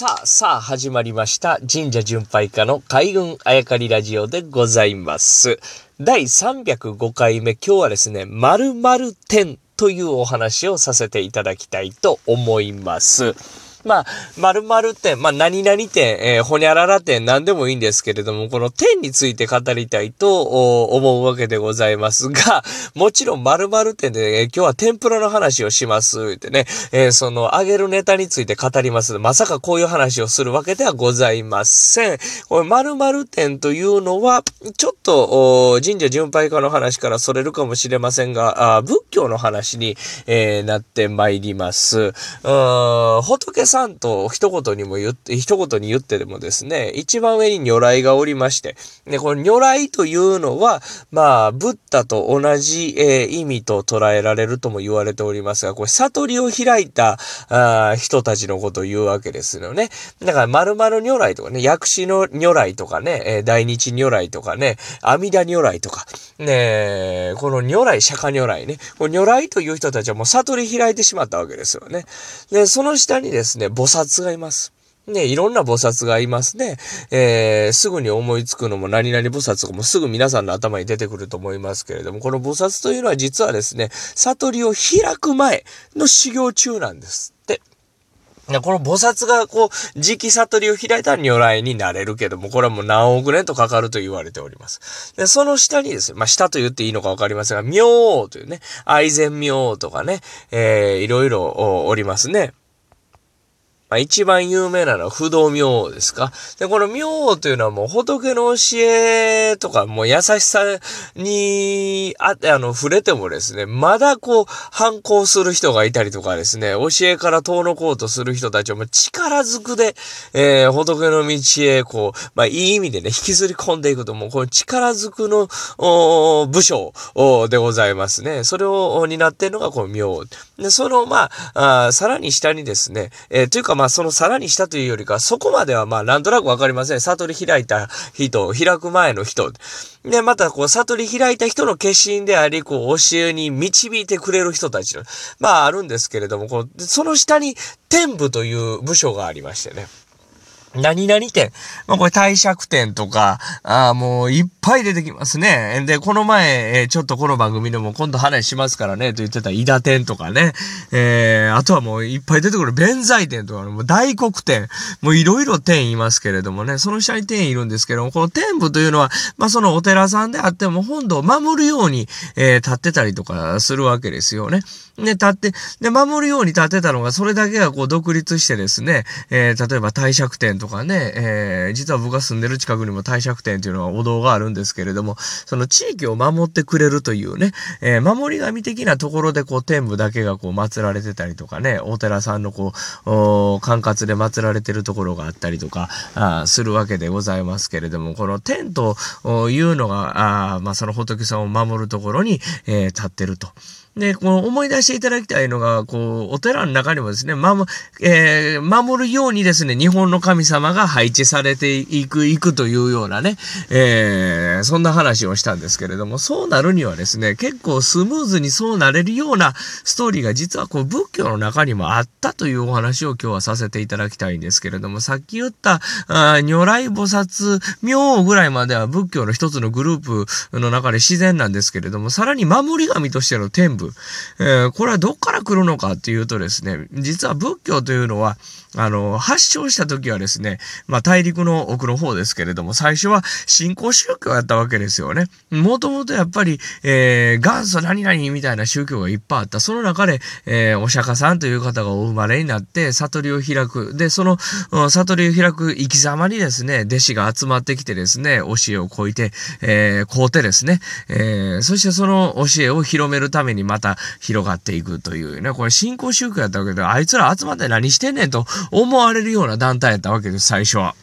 さあ、さあ、始まりました。神社巡拝家の海軍あやかりラジオでございます。第305回目、今日はですね、〇〇点というお話をさせていただきたいと思います。まあ、〇〇点、まあ、何々点、えー、ほにゃらら点、何でもいいんですけれども、この点について語りたいと思うわけでございますが、もちろん〇〇点で、えー、今日は天ぷらの話をします、ってね、えー、その、揚げるネタについて語ります。まさかこういう話をするわけではございません。これ、〇〇点というのは、ちょっと、神社巡拝家の話からそれるかもしれませんが、あ仏教の話に、えー、なってまいります。仏さんと一言にも言って、一言に言ってでもですね、一番上に如来がおりまして、で、この如来というのは、まあ、ブッダと同じ、えー、意味と捉えられるとも言われておりますが、これ、悟りを開いたあ人たちのことを言うわけですよね。だから、〇〇如来とかね、薬師の如来とかね、えー、大日如来とかね、阿弥陀如来とか、ね、この如来、釈迦如来ね、この如来という人たちはもう悟り開いてしまったわけですよね。で、その下にですね、菩薩がいます。ね、いろんな菩薩がいますね。えー、すぐに思いつくのも何々菩薩とかもすぐ皆さんの頭に出てくると思いますけれども、この菩薩というのは実はですね、悟りを開く前の修行中なんですって。この菩薩がこう、時期悟りを開いたら如来になれるけども、これはもう何億年とかかると言われております。で、その下にですね、まあ、下と言っていいのかわかりませんが、明王というね、愛禅明王とかね、えー、いろいろおりますね。まあ、一番有名なのは不動明王ですか？で、この明王というのはもう仏の教えとかもう優しさにあ、あの、触れてもですね、まだこう、反抗する人がいたりとかですね、教えから遠のこうとする人たちをもう力ずくで、えー、仏の道へこう、まあ、いい意味でね、引きずり込んでいくと、もうこの力ずくの、お武将でございますね。それを担っているのがこの明王。で、その、まあ、あさらに下にですね、えー、というかまあそのさらにしたというよりか、そこまではまあなんとなくわかりません。悟り開いた人、開く前の人。で、またこう悟り開いた人の決心であり、こう教えに導いてくれる人たちの、まああるんですけれども、こうその下に天部という部署がありましてね。何々店。まあ、これ帝釈店とか、ああ、もういっぱい出てきますね。で、この前、えー、ちょっとこの番組でも今度話しますからね、と言ってた伊田店とかね。えー、あとはもういっぱい出てくる弁財店とか、もう大黒店。もういろいろ店いますけれどもね、その下に店いるんですけども、この店部というのは、まあ、そのお寺さんであっても本堂を守るように、えー、立ってたりとかするわけですよね。ね、立って、で、守るように立ってたのが、それだけがこう独立してですね、えー、例えば帝釈店とかね、えー、実は僕が住んでる近くにも帝釈店というのはお堂があるんですけれども、その地域を守ってくれるというね、えー、守り神的なところでこう天部だけがこう祀られてたりとかね、お寺さんのこう、管轄で祀られてるところがあったりとか、あするわけでございますけれども、この天というのが、あまあその仏さんを守るところに、えー、立ってると。で、この思い出していただきたいのが、こう、お寺の中にもですね、守、えー、守るようにですね、日本の神様が配置されていく、いくというようなね、えー、そんな話をしたんですけれども、そうなるにはですね、結構スムーズにそうなれるようなストーリーが実はこう、仏教の中にもあったというお話を今日はさせていただきたいんですけれども、さっき言った、あ如来菩薩、明王ぐらいまでは仏教の一つのグループの中で自然なんですけれども、さらに守り神としての天部、えー、これはどっから来るのかっていうとですね、実は仏教というのは、あの、発祥した時はですね、まあ大陸の奥の方ですけれども、最初は信仰宗教やったわけですよね。もともとやっぱり、えー、元祖何々みたいな宗教がいっぱいあった。その中で、えー、お釈迦さんという方がお生まれになって、悟りを開く。で、その、悟りを開く生き様にですね、弟子が集まってきてですね、教えをこいて、えー、こうてですね、えー、そしてその教えを広めるためにまた広がっていくというね、これ信仰宗教やったわけで、あいつら集まって何してんねんと思われるような団体やったわけです、最初は。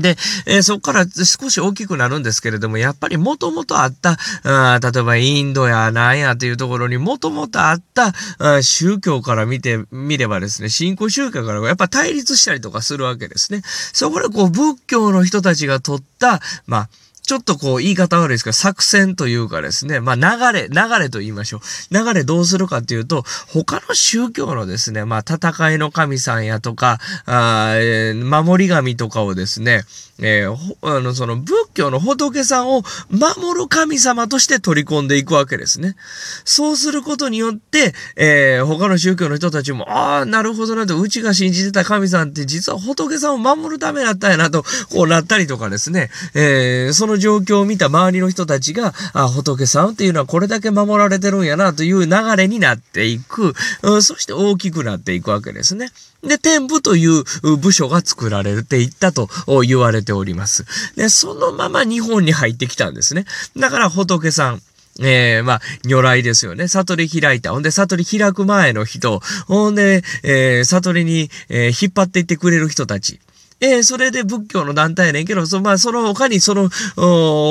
で、えー、そこから少し大きくなるんですけれども、やっぱりもともとあった、あ例えばインドやなんやというところにもともとあったあ宗教から見てみればですね、信仰宗教からやっぱ対立したりとかするわけですね。そこでこう仏教の人たちが取った、まあ、ちょっとこう言い方悪いですけど、作戦というかですね、まあ流れ、流れと言いましょう。流れどうするかっていうと、他の宗教のですね、まあ戦いの神さんやとか、あえー、守り神とかをですね、えー、あの、その仏教の仏さんを守る神様として取り込んでいくわけですね。そうすることによって、えー、他の宗教の人たちも、ああ、なるほどなと、うちが信じてた神さんって実は仏さんを守るためだったんやなと、こうなったりとかですね、えー、そのの状況を見た周りの人たちが、あ仏さんっていうのはこれだけ守られてるんやなという流れになっていく、うん、そして大きくなっていくわけですね。で、天部という部署が作られていったと言われております。で、そのまま日本に入ってきたんですね。だから仏さん、ええー、まあ、如来ですよね。悟り開いた。ほんで、悟り開く前の人。ほんで、えー、悟りに、えー、引っ張っていってくれる人たち。えー、それで仏教の団体やねんけど、そまあ、その他にその、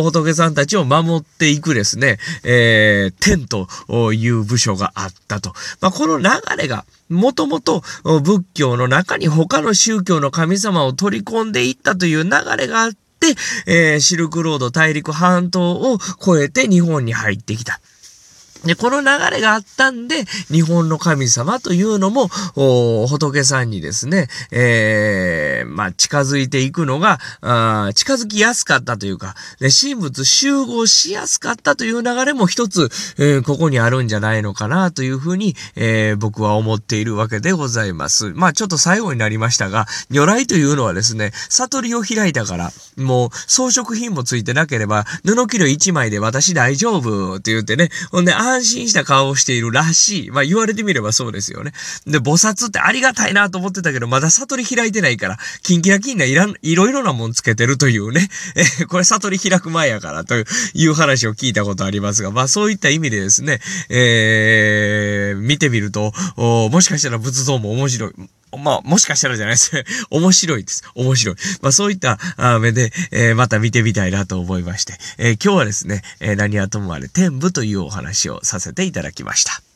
仏さんたちを守っていくですね、えー、天という部署があったと。まあ、この流れが、もともと仏教の中に他の宗教の神様を取り込んでいったという流れがあって、えー、シルクロード大陸半島を越えて日本に入ってきた。で、この流れがあったんで、日本の神様というのも、仏さんにですね、えー、まあ、近づいていくのが、あ近づきやすかったというか、で、神仏集合しやすかったという流れも一つ、えー、ここにあるんじゃないのかなというふうに、えー、僕は思っているわけでございます。まあ、ちょっと最後になりましたが、如来というのはですね、悟りを開いたから、もう装飾品もついてなければ、布切れ一枚で私大丈夫って言ってね、ほんで、安心した顔をしているらしい。まあ言われてみればそうですよね。で、菩薩ってありがたいなと思ってたけど、まだ悟り開いてないから、キンキラキンないらん、いろいろなもんつけてるというね。え、これ悟り開く前やからという話を聞いたことありますが、まあそういった意味でですね、えー、見てみると、もしかしたら仏像も面白い。まあ、もしかしたらじゃないですね。面白いです。面白い。まあ、そういった目で、えー、また見てみたいなと思いまして、えー、今日はですね、えー、何はともあれ天部というお話をさせていただきました。